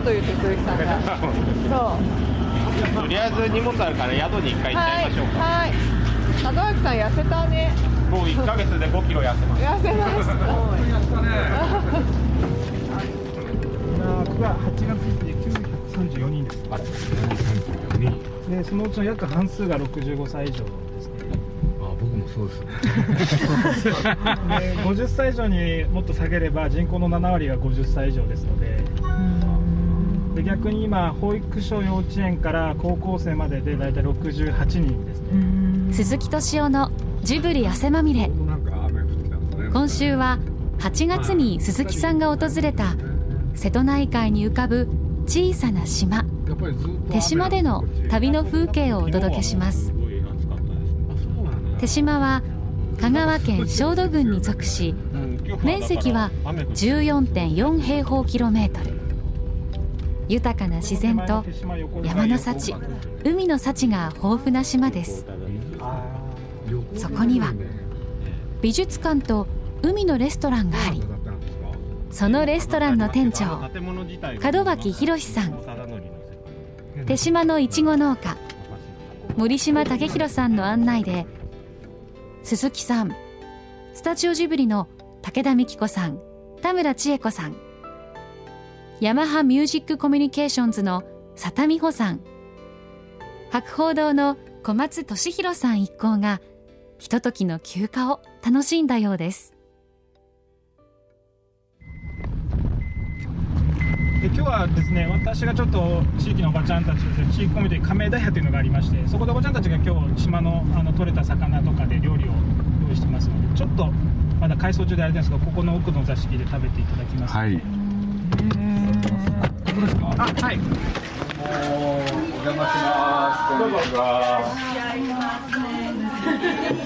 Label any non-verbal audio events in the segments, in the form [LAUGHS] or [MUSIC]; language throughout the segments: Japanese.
という鈴木さんが。そう。とりあえず荷物あるから宿に一回行っちゃいましょうか。はいはい。門脇さん痩せたね。もう1ヶ月で5キロ痩せました痩せました今9月8月で934人です。あれでそのうちの約半数が65歳以上ですね。あ僕もそうです。ね [LAUGHS] で50歳以上にもっと下げれば人口の7割が50歳以上ですのでで逆に今保育所幼稚園から高校生までで大体68人ですね。鈴木敏夫のジブリ汗まみれ。今週は8月に鈴木さんが訪れた瀬戸内海に浮かぶ小さな島。手島での旅の風景をお届けします。手島は香川県小豆郡に属し面積は14.4平方キロメートル豊かな自然と山の幸海の幸が豊富な島です。そこには美術館と海のレストランがありそのレストランの店長門脇博さん手島のいちご農家森島武弘さんの案内で鈴木さんスタジオジブリの武田美紀子さん田村千恵子さんヤマハミュージックコミュニケーションズの佐田美穂さん。博報堂の小松俊弘さん一行がひとときの休暇を楽しんだようです。で今日はですね私がちょっと地域のおばちゃんたちと地域コミュニティ亀田屋というのがありましてそこでおばちゃんたちが今日島のあの取れた魚とかで料理を用意してますのでちょっとまだ改装中であれですがここの奥の座敷で食べていただきます。はいここですかあはいお邪魔します。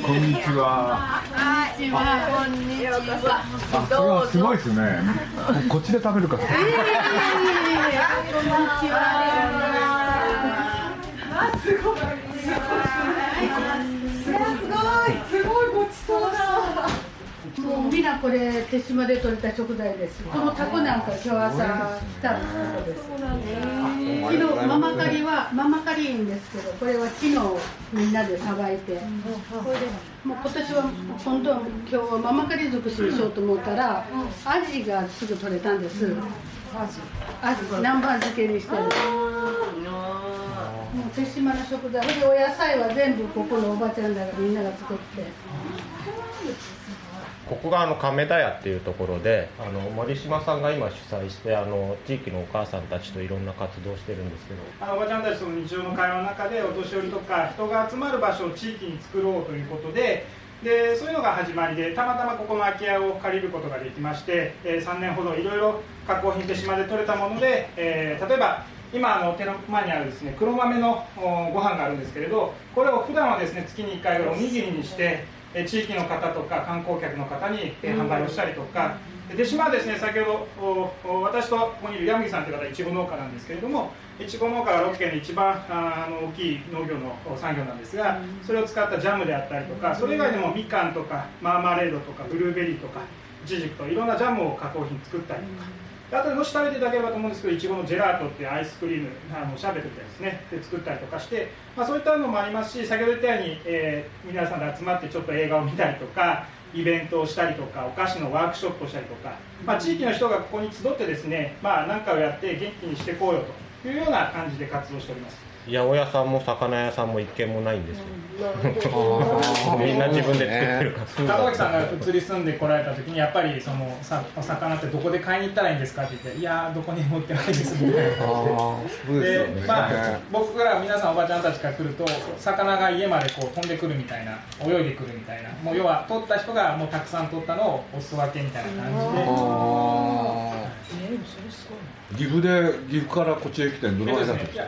こんにちは。こんにちは、すごいですねこっちで食べるかもうみんなこれ手島で取れた食材です。このタコなんか今日朝来たとこです。昨日ママカリはママカリいいんですけど、これは昨日みんなでさばいて、もう今年は今度は今日はママカリ尽くしにしようと思ったら、アジがすぐ取れたんです。アジ南蛮漬けにしてる。もう手島の食材、でお野菜は全部ここのおばちゃんらがみんなが作って。ここがあの亀田屋っていうところであの森島さんが今主催してあの地域のお母さんたちといろんな活動してるんですけど。あのおばちゃんたちとの日常の会話の中でお年寄りとか人が集まる場所を地域に作ろうということででそういうのが始まりでたまたまここの空き家を借りることができまして、えー3年ほどいろいろ加工品手島で取れたもので、えー例えば今あの手の前にあるですね黒豆のご飯があるんですけれどこれを普段はですね月に1回ぐらいおにぎりにしてえー地域の方とか観光客の方にえー販売をしたりとか。で手島はですね先ほど私とここにいる山木さんという方はいちご農家なんですけれどもいちご農家が6県で一番あの大きい農業のお産業なんですがそれを使ったジャムであったりとかそれ以外でもみかんとかマーマレードとかブルーベリーとかイチジクといろんなジャムを加工品作ったりとか。あともし食べていただければと思うんですけどいちごのジェラートっていうアイスクリームあのシャーベットみたいですね。で作ったりとかして、まあ、そういったのもありますし先ほど言ったように、えー皆さんで集まってちょっと映画を見たりとかイベントをしたりとかお菓子のワークショップをしたりとか、まあ、地域の人がここに集ってですね、まあ、何かをやって元気にしていこうよというような感じで活動しております。八百屋さんも魚屋さんも一軒もないんですよ。みんな自分で作ってるから。門脇さんが移り住んで来られた時にやっぱりそのさお魚ってどこで買いに行ったらいいんですかって言っていやーどこにも売ってないですみたいなそうででまあ、僕ら皆さんおばちゃんたちが来ると魚が家までこう飛んでくるみたいな泳いでくるみたいなもう要は取った人がもうたくさん取ったのをお裾分けみたいな感じで。岐阜で岐阜からこっちへ来てどの間だったんですか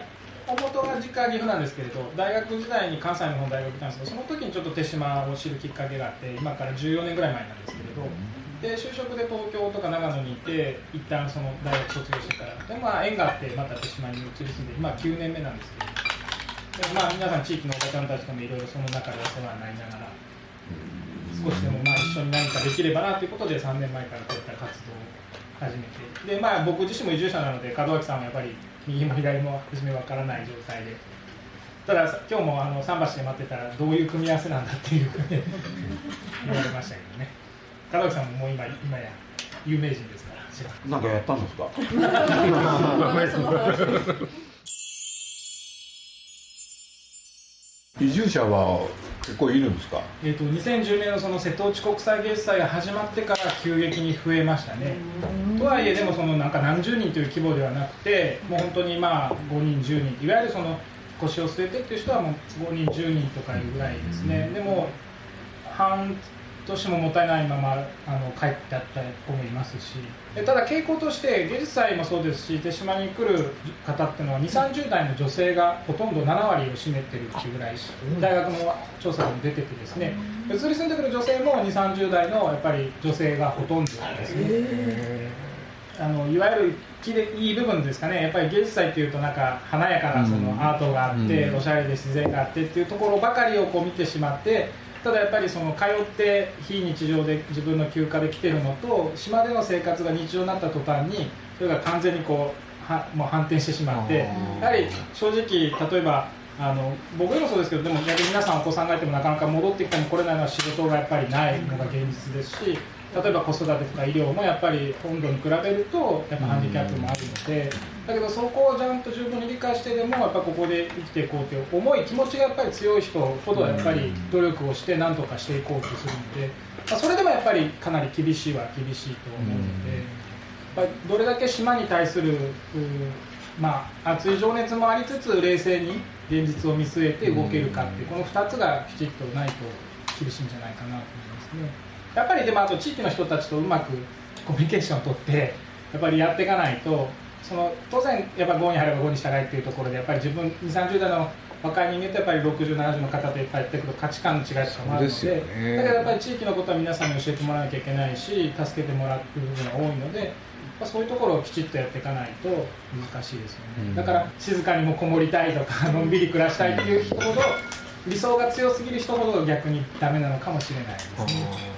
いや大元が実家は岐阜なんですけれど大学時代に関西の方大学行ったんですけどその時にちょっと手島を知るきっかけがあって今から14年ぐらい前なんですけれどで就職で東京とか長野にいて一旦その大学卒業してから。で、まあ、縁があってまた手島に移り住んで今9年目なんですけど。で、まあ、皆さん地域のおばちゃんたちともいろいろその中でお世話になりながら少しでもまあ一緒に何かできればなということで3年前からこういった活動を始めて。で、まあ、僕自身も移住者なので門脇さんはやっぱり右も左も初めわからない状態で。ただ今日もあの桟橋で待ってたらどういう組み合わせなんだっていう言われましたけどね。門脇さんももう今今や有名人ですからなんかやったんですか？[LAUGHS] 移住者は結構いるんですか、えーと、2010年のその瀬戸内国際芸術祭が始まってから急激に増えましたね。とはいえでもそのなんか何十人という規模ではなくてもう本当にまあ5人10人。いわゆるその腰を据えてっていう人はもう5人10人とかいうぐらいですね。でも半年ももったいないままあの帰ってあった子もいますし。ただ傾向として芸術祭もそうですし手島に来る方っていうのは2 3 0代の女性がほとんど7割を占めてるっていうぐらい大学の調査でも出ててですね。移り住んでくる女性も2 3 0代のやっぱり女性がほとんど。ですねあのいわゆるきれいい部分ですかね。やっぱり芸術祭っていうとなんか華やかなそのアートがあって、おしゃれで自然があってっていうところばかりをこう見てしまってただやっぱりその通って非日常で自分の休暇で来てるのと島での生活が日常になった途端にそれが完全にこうはもう反転してしまってやはり正直例えばあの僕でもそうですけどでも逆に皆さんお子さんがいてもなかなか戻ってきても来れないのは仕事がやっぱりないのが現実ですし例えば子育てとか医療もやっぱり本土に比べるとやっぱハンディキャップもあるのでだけどそこをちゃんと十分に理解してでもやっぱここで生きていこうという思い気持ちがやっぱり強い人ほどやっぱり努力をして何とかしていこうとするので、まあ、それでもやっぱりかなり厳しいは厳しいと思うので、まあ、どれだけ島に対するまあ、熱い情熱もありつつ冷静に現実を見据えて動けるかっていうこの2つがきちっとないと厳しいんじゃないかなと思いますね。やっぱりでもあと地域の人たちとうまくコミュニケーションを取ってやっぱりやっていかないとその当然やっぱ5に入れば5に従いっていうところでやっぱり自分2 3 0代の若い人間とやっぱり6070の方とやっぱりやってくる価値観の違いとかもあるので、ね、だけどやっぱり地域のことは皆さんに教えてもらわなきゃいけないし助けてもらう部分が多いのでそういうところをきちっとやっていかないと難しいですよね、うん、だから静かにもこもりたいとかのんびり暮らしたいっていう人ほど理想が強すぎる人ほど逆にダメなのかもしれないですね。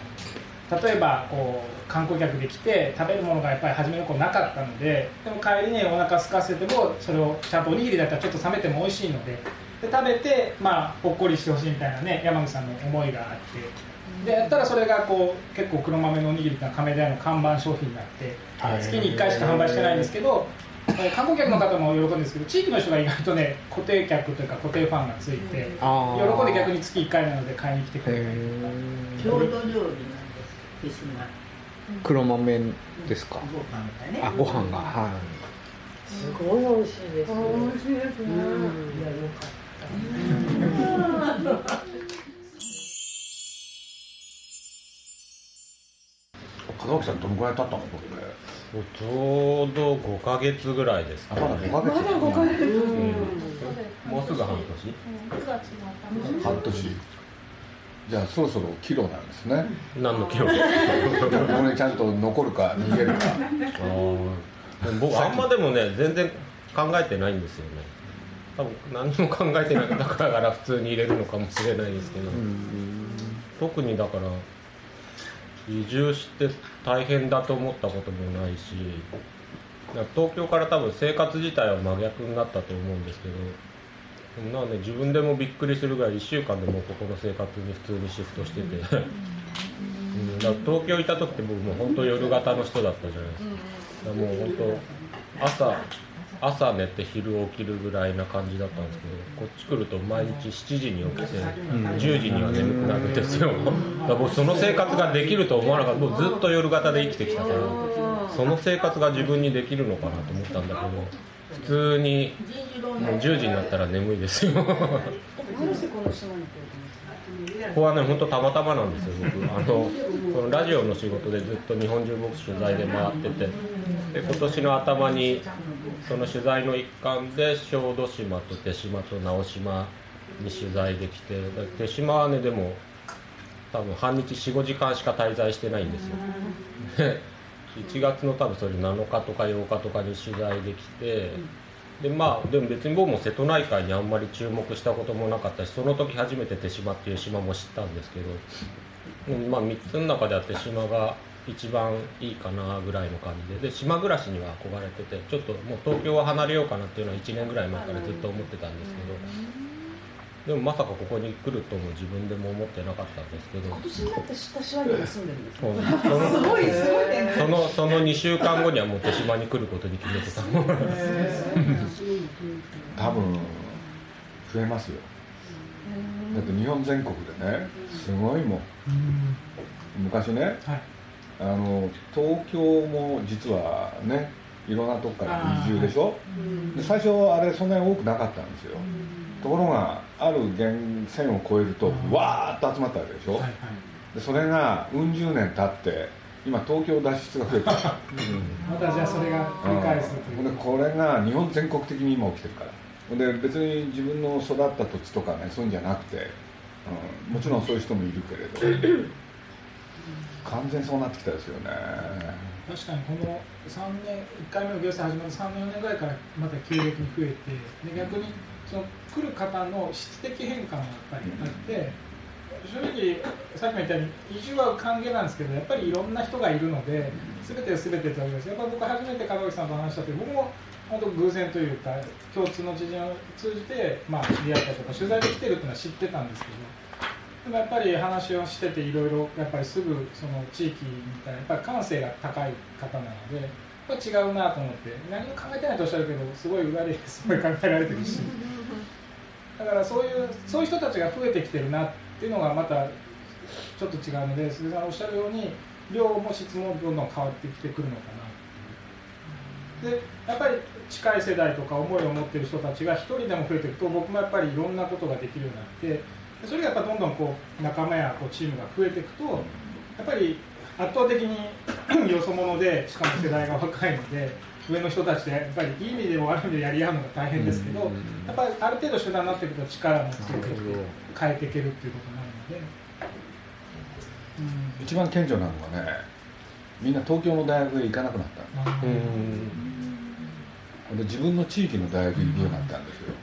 例えばこう観光客で来て食べるものがやっぱり初めの頃なかったのででも帰りにお腹空かせてもそれをちゃんとおにぎりだったらちょっと冷めても美味しいのでで食べて、まあ、ほっこりしてほしいみたいなね山口さんの思いがあって。でやったらそれがこう結構黒豆のおにぎりが亀田屋の看板商品になって月に1回しか販売してないんですけど観光客の方も喜ぶんですけど地域の人が意外とね固定客というか固定ファンがついて喜んで逆に月1回なので買いに来てくれる郷土料理黒豆ですか？あ、ご飯が、はい。すごい美味しいです。美味しいですね。いや、よかった。門脇さん。どのぐらい経ったのこれちょうど5か月ぐらいですか、ね、まだ5か月まだ5ヶ月、うん、もうすぐ半年半年じゃあそろそろキロなんですね。何のキロこれちゃんと残るか逃げるかあ僕あんまでもね全然考えてないんですよね。多分何も考えてない。だから普通に入れるのかもしれないですけど。特にだから移住して大変だと思ったこともないし東京から多分生活自体は真逆になったと思うんですけどなので自分でもびっくりするぐらい1週間でもここの生活に普通にシフトしてて、うん、だ東京いた時って僕もう本当夜型の人だったじゃないですか。もう本当朝朝寝て昼起きるぐらいな感じだったんですけどこっち来ると毎日7時に起きて10時には眠くなるんですよ。だからその生活ができると思わなかった。もうずっと夜型で生きてきたからその生活が自分にできるのかなと思ったんだけど普通にもう10時になったら眠いですよ。[LAUGHS] ここはね本当たまたまなんですよ僕。あのこのラジオの仕事でずっと日本中僕取材で回ってて。で今年の頭にその取材の一環で小豆島と手島と直島に取材できて手島はねでも多分半日45時間しか滞在してないんですよ1月の多分それ7日とか8日とかに取材できてでまあでも別に僕も瀬戸内海にあんまり注目したこともなかったしその時初めて手島っていう島も知ったんですけど、うんまあ、3つの中では手島が一番いいかなぐらいの感じでで島暮らしには憧れててちょっともう東京は離れようかなっていうのは1年ぐらい前からずっと思ってたんですけどでもまさかここに来るとも自分でも思ってなかったんですけど。今年になって知った島に今住んでるんですかそのすごいすごいね。そのその2週間後にはもう手島に来ることに決めてた多分増えますよ。だって日本全国でねすごいもん。昔ね、あの東京も実はねいろんなとこから移住でしょ？で最初あれそんなに多くなかったんですよところがある源線を越えるとわーっと集まったわけでしょ、でそれがうん十年経って今東京脱出が増えてる [LAUGHS] またじゃあそれが繰り返すという。でこれが日本全国的に今起きてるから。で別に自分の育った土地とかねそういうんじゃなくて、うん、もちろんそういう人もいるけれど。完全にそうなってきたですよね。確かにこの3年1回目の行政始まって3年4年ぐらいからまた急激に増えてで逆にその来る方の質的変化もやっぱりあって、正直さっきも言ったように移住は歓迎なんですけどやっぱりいろんな人がいるので全て全てとは言いますやっぱ僕初めて門脇さんと話した時僕も本当偶然というか共通の知人を通じて、まあ、知り合ったとか取材で来てるっていうのは知ってたんですけどでもやっぱり話をしてていろいろやっぱりすぐその地域みたいなやっぱり感性が高い方なので違うなと思って何も考えてないとおっしゃるけどすごい裏ですごい考えられてるしだからそういうそういう人たちが増えてきてるなっていうのがまたちょっと違うので鈴木さんおっしゃるように量も質もどんどん変わってきてくるのかな。でやっぱり近い世代とか思いを持ってる人たちが一人でも増えていくと僕もやっぱりいろんなことができるようになってそれがやっぱどんどんこう仲間やこうチームが増えていくとやっぱり圧倒的に [CLEARS THROAT] よそ者でしかも世代が若いので上の人たちでやっぱりいい意味でも悪い意味でやり合うのが大変ですけど、やっぱりある程度集団になっていくと力もつけて変えていけるっていうことになるので。一番顕著なのがねみんな東京の大学へ行かなくなった。ので自分の地域の大学に行くようになったんですよ。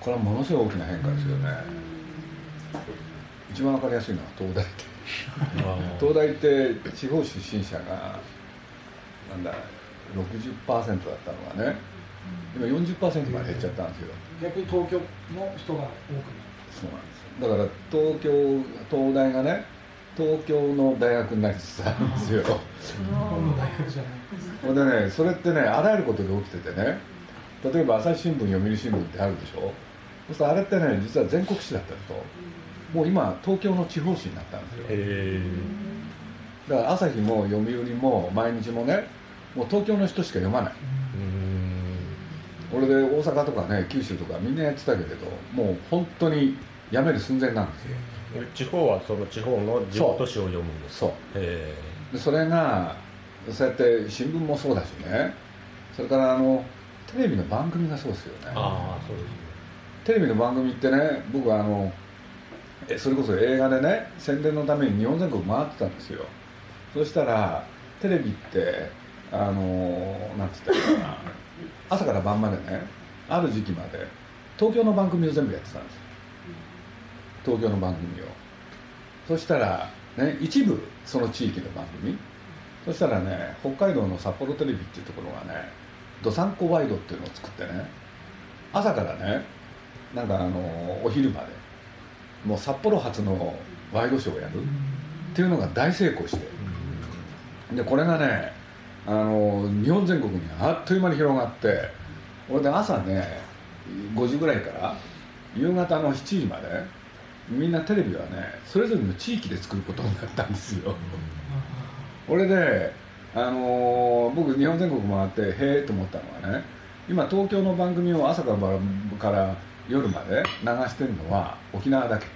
これはものすごい大きな変化ですよね。一番わかりやすいのは東大って。東大って地方出身者がなんだ60%だったのがね。今40%まで減っちゃったんですよ。逆に東京の人が多くなるそうなんですよ。だから東京東大がね東京の大学になりつつあるんですよ。本の大学じゃないほん。でねそれってねあらゆることが起きててね。例えば朝日新聞読売新聞ってあるでしょ。そうするとあれってね実は全国紙だったと。もう今東京の地方紙になったんですよ。だから朝日も読売も毎日もねもう東京の人しか読まない。これで大阪とかね九州とかみんなやってたけれどもう本当にやめる寸前なんで。すよ地方はその地方の地元紙を読むんです。そう。それがそうやって新聞もそうだしね。それからあのテレビの番組がそうですよね。ああそうですね。テレビの番組ってね僕はあのえそれこそ映画でね宣伝のために日本全国回ってたんですよ。そしたらテレビってあのなんつったらいいかな。朝から晩までねある時期まで東京の番組を全部やってたんです東京の番組を。そしたら、ね、一部その地域の番組。そしたらね北海道の札幌テレビっていうところがねどさんこワイドっていうのを作ってね朝からねなんかあのお昼までもう札幌発のワイドショーをやるっていうのが大成功して。でこれがねあの日本全国にあっという間に広がって俺で朝ね5時ぐらいから夕方の7時までみんなテレビはねそれぞれの地域で作ることになったんですよ。俺で、あのー僕日本全国回ってへえと思ったのはね今東京の番組を朝から晩から夜まで流してるのは沖縄だけ。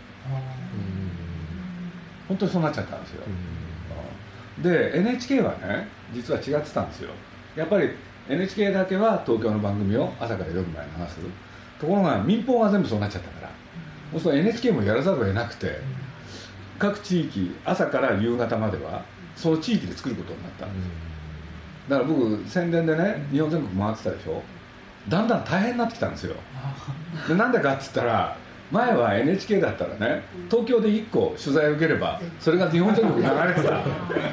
本当にそうなっちゃったんですよ、で NHK はね実は違ってたんですよ。やっぱり NHK だけは東京の番組を朝から夜まで流す。ところが民放が全部そうなっちゃったから。そうすると NHK もやらざるを得なくて各地域朝から夕方まではその地域で作ることになった。ん。ですだから僕宣伝でね日本全国回ってたでしょ。だんだん大変になってきたんですよ。でなんでかっつったら前は NHK だったらね東京で1個取材を受ければそれが日本全国流れてた。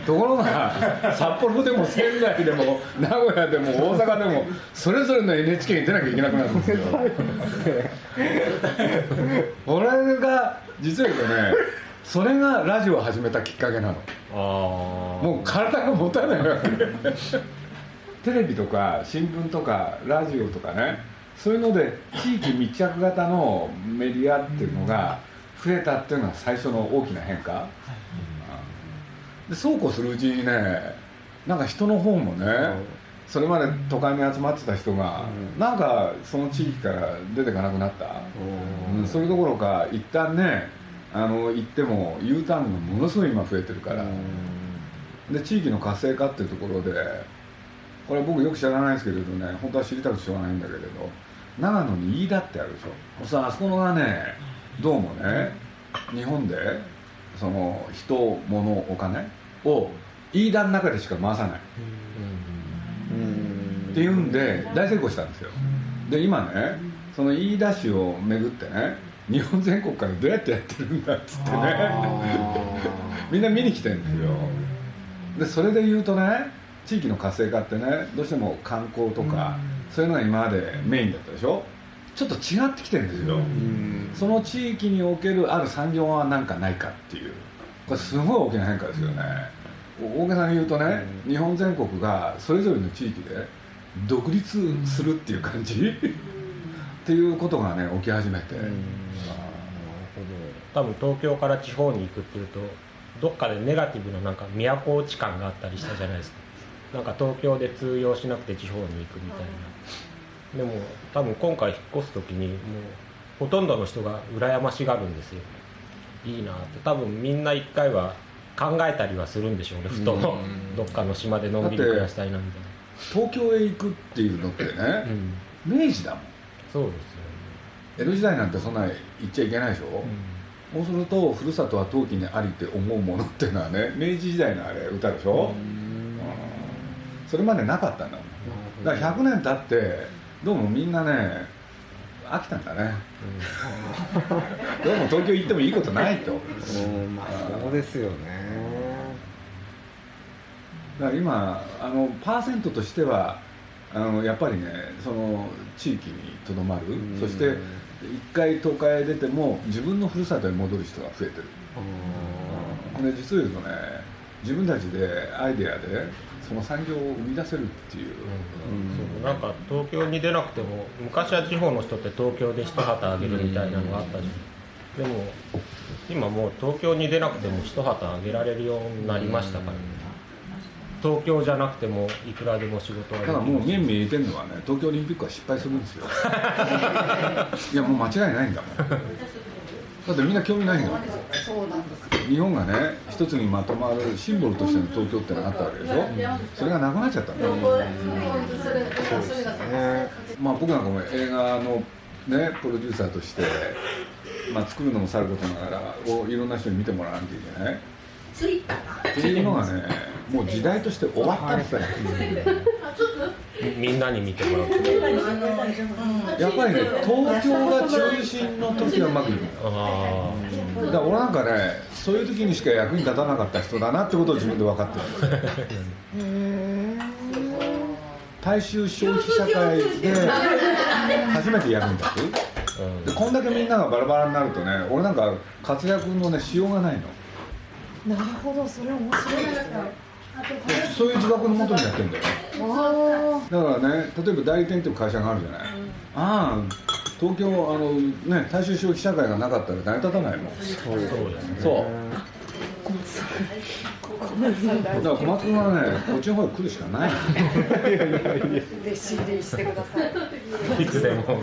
ところが札幌でも仙台でも名古屋でも大阪でもそれぞれの NHK に出なきゃいけなくなるんですよ。これが実は言うとねそれがラジオを始めたきっかけなの。もう体が持たないわけ。テレビとか新聞とかラジオとかねそういうので地域密着型のメディアっていうのが増えたっていうのが最初の大きな変化、でそうこうするうちにねなんか人の方もね、それまで都会に集まってた人が、なんかその地域から出てかなくなった、うん、それどころか一旦ねあの行っても U ターンがものすごい今増えてるから、で地域の活性化っていうところでこれ僕よく知らないですけれどね本当は知りたくてしょうがないんだけれど長野に飯田ってあるでしょ。さああそこのがねどうもね日本でその人物お金を飯田の中でしか回さない。っていうんで大成功したんですよ。で今ねその飯田市を巡ってね日本全国からどうやってやってるんだっつってね。[LAUGHS] みんな見に来てるんですよ。でそれで言うとね地域の活性化ってねどうしても観光とか、そういうのが今までメインだったでしょ？ちょっと違ってきてるんですよ、その地域におけるある産業は何かないかっていう。これすごい大きな変化ですよね、大げさに言うとね、日本全国がそれぞれの地域で独立するっていう感じ、っていうことがね起き始めて、多分東京から地方に行くっていうとどっかでネガティブななんか都落ち感があったりしたじゃないですか。なんか東京で通用しなくて地方に行くみたいなでも多分今回引っ越す時にもうほとんどの人が羨ましがるんですよ。いいなって。多分みんな一回は考えたりはするんでしょうね。ふとどっかの島でのんびり暮らしたいなみたいな東京へ行くっていうのってね、明治だもん。そうですよね。江戸時代なんてそんな行っちゃいけないでしょ、そうするとふるさとは陶器にありって思うものっていうのはね明治時代のあれ歌でしょ、うん。それまでなかったんだもん。だから100年経ってどうもみんなね飽きたんだね、どうも東京行ってもいいことないと、うんまあそうですよね。だから今あのパーセントとしてはあのやっぱりねその地域にとどまる、そして一回東海へ出ても自分のふるさとへ戻る人が増えてる、で実を言うとね自分たちでアイデアでその産業を生み出せるっていう,、うん、なんか東京に出なくても昔は地方の人って東京で一旗あげるみたいなのがあったじゃん、でも今もう東京に出なくても一旗あげられるようになりましたから、ね、東京じゃなくてもいくらでも仕事はだからもう面見えてるのはね東京オリンピックは失敗するんですよ。[LAUGHS] いやもう間違いないんだもん。だってみんな興味ないんだもん日本がね一つにまとまるシンボルとしての東京ってのがあったわけでしょ、それがなくなっちゃったんだよ、まあ僕なんかも映画のねプロデューサーとして、まあ、作るのもさることながらをいろんな人に見てもらわなきゃいけない。っていうのがねもう時代として終わったんだよ、みんなに見てもらうやっぱりね東京が中心の時はうまくいくだから俺なんかねそういう時にしか役に立たなかった人だなってことを自分で分かってる。大衆消費社会で初めて役に立つ、でこんだけみんながバラバラになるとね俺なんか活躍のねしようがないの。なるほどそれ面白いですねそういう自覚のもとにやってるんだよ。だからね例えば代理店っていう会社があるじゃない、ああ東京あのね大衆消費社会がなかったら成り立たないもん。そうですそうだから小松君はねこっちの方に来るしかない。弟子入りしてくださいいつでもいつでも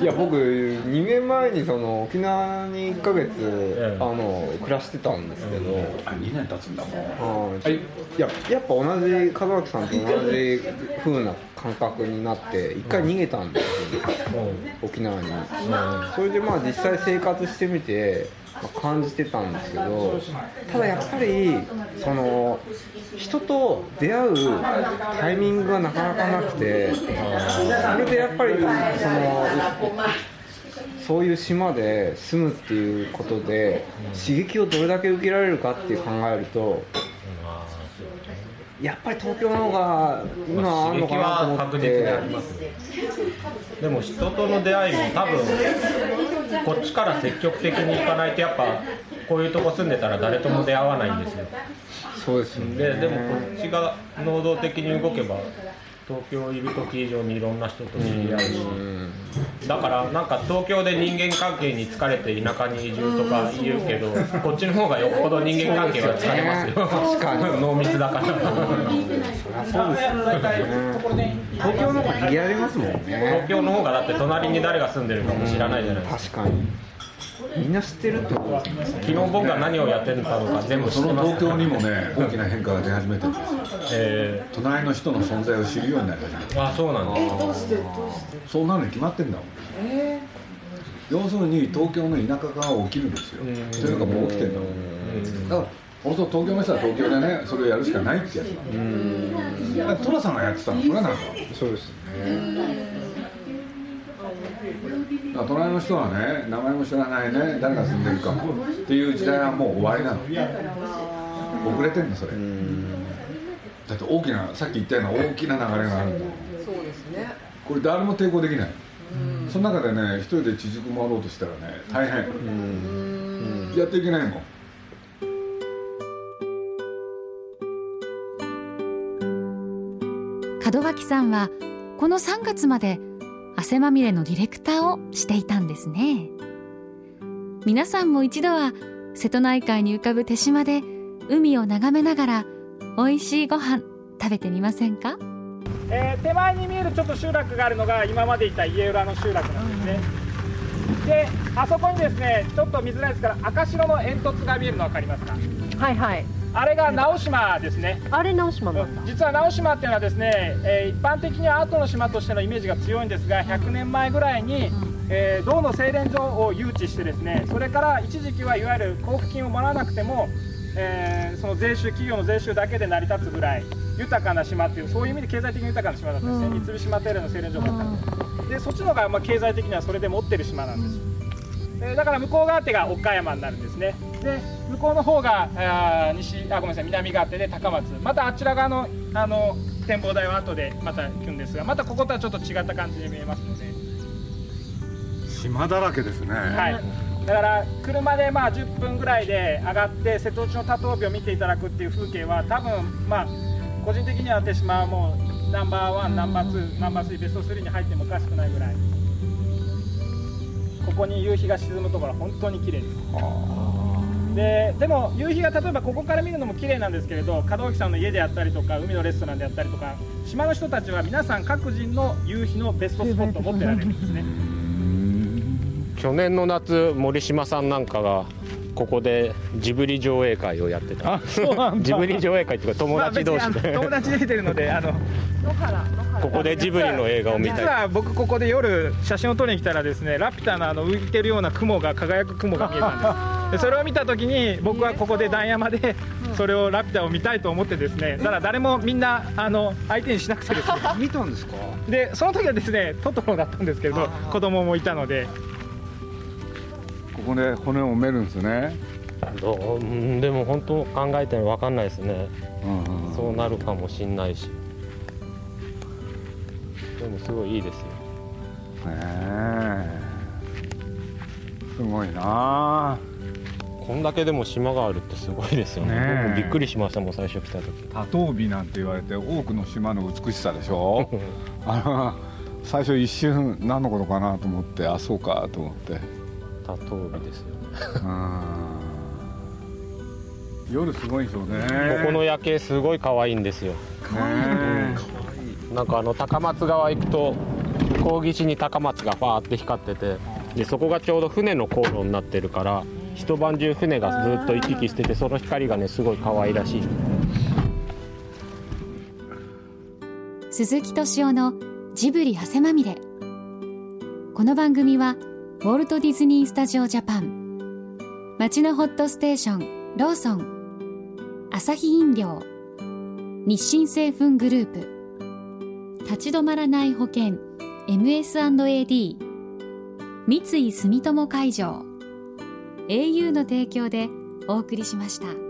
いや僕2年前にその沖縄に1か月、あの暮らしてたんですけど、あ2年経つんだもんはいいややっぱ同じ門脇さんと同じ風な感覚になって一回逃げたんですよ、沖縄に、それでまあ実際生活してみて感じてたんですけどただやっぱりその人と出会うタイミングがなかなかなくてそれでやっぱりそのそういう島で住むっていうことで刺激をどれだけ受けられるかって考えるとやっぱり東京の方が今あるのかなと思って、でも人との出会いも多分こっちから積極的に行かないとやっぱこういうとこ住んでたら誰とも出会わないんですよ。そうですね。ででもこっちが能動的に動けば東京いる時以上にいろんな人と知り合うしだからなんか東京で人間関係に疲れて田舎に移住とか言うけどこっちの方がよっぽど人間関係は疲れますよ。確かに。濃密だから。そうですね東京の方がやりますもんね。東京の方がだって隣に誰が住んでるかも知らないじゃないですか。確かに。みんな知ってるってこと昨日僕が何をやってるのか全部知ってます、その東京にもね大きな変化が出始めてるんですえー、隣の人の存在を知るようになりました。あそうなんだ。えどうしてどうして？そうなるに決まってんだもん。えー、要するに東京の田舎化が起きるんですよ。というのがもう起きてんだもん。だから本当東京の人は東京でねそれをやるしかないってやつなん。だ寅さんがやってたのそれなんだそうですね。隣の人はね名前も知らないね誰が住んでるかっていう時代はもう終わりなの。遅れてんのそれだって大きなさっき言ったような大きな流れがあるんだそうですね。これ誰も抵抗できない。その中でね一人で地軸回ろうとしたらね大変。やっていけないもん。門脇さんはこの3月まで汗まみれのディレクターをしていたんですね。皆さんも一度は瀬戸内海に浮かぶ手島で海を眺めながら美味しいご飯食べてみませんか、えー、手前に見えるちょっと集落があるのが今までいた家浦の集落なんですね。であそこにですねちょっと見づらいですから赤白の煙突が見えるの分かりますか？はいはい。あれが直島ですね。あれ直島なんだ。実は直島っていうのはですね、えー、一般的には後の島としてのイメージが強いんですが100年前ぐらいに、えー、銅の精錬所を誘致してですねそれから一時期はいわゆる交付金をもらわなくても、えー、その税収企業の税収だけで成り立つぐらい豊かな島っていうそういう意味で経済的に豊かな島だったんですね、うん、三菱島テレの精錬所だったんででそっちの方がまあ経済的にはそれで持ってる島なんです、えー、だから向こう側手が岡山になるんですね。で向こうの方があ西あごめんなさい南側手で高松。またあちら側のあの展望台は後でまた行くんですがまたこことはちょっと違った感じに見えますので。島だらけですね。はいだから車でまあ10分ぐらいで上がって瀬戸内の多頭尾を見ていただくっていう風景は多分まあ個人的には手島はもうナンバーワンナンバーツーナンバースリーベスト3に入ってもおかしくないぐらい。ここに夕日が沈むところは本当に綺麗です。ででも夕日が例えばここから見るのも綺麗なんですけれど門脇さんの家であったりとか海のレストランであったりとか島の人たちは皆さん各人の夕日のベストスポットを持ってられるんですね去年の夏森島さんなんかがここでジブリ上映会をやってた。ジブリ上映会っていうか友達同士で、友達出てるのであのここでジブリの映画を見た。い実は僕ここで夜写真を撮りに来たらですねラピュタのあの浮いてるような雲が輝く雲が見えたんです。でそれを見た時に僕はここで段山でそれをラピュタを見たいと思ってですね [LAUGHS] だから誰もみんなあの相手にしなくてですね。[LAUGHS] 見たんですか？でその時はですねトトロだったんですけど子供もいたのでここで骨を埋めるんですね。どうでも本当考えてるの分かんないですね、うんうん、そうなるかもしんないし。でもすごいいいですよ。へえすごいな。こんだけでも島があるってすごいですよね。ねびっくりしましたもん最初来た時。多頭尾なんて言われて多くの島の美しさでしょ？あの最初一瞬何のことかなと思ってあそうかと思って多頭尾ですよ夜すごいでしょうね。ここの夜景すごい可愛いんですよ。可愛い、うん、なんかあの高松川行くと高岸に高松がファーって光っててでそこがちょうど船の航路になってるから一晩中船がずっと行き来しててその光がねすごい可愛らしい。鈴木敏夫のジブリ汗まみれ。この番組はウォルト・ディズニー・スタジオ・ジャパン。町のホットステーションローソン。朝日飲料。日清製粉グループ。立ち止まらない保険。MS&AD 三井住友海上。au の提供でお送りしました。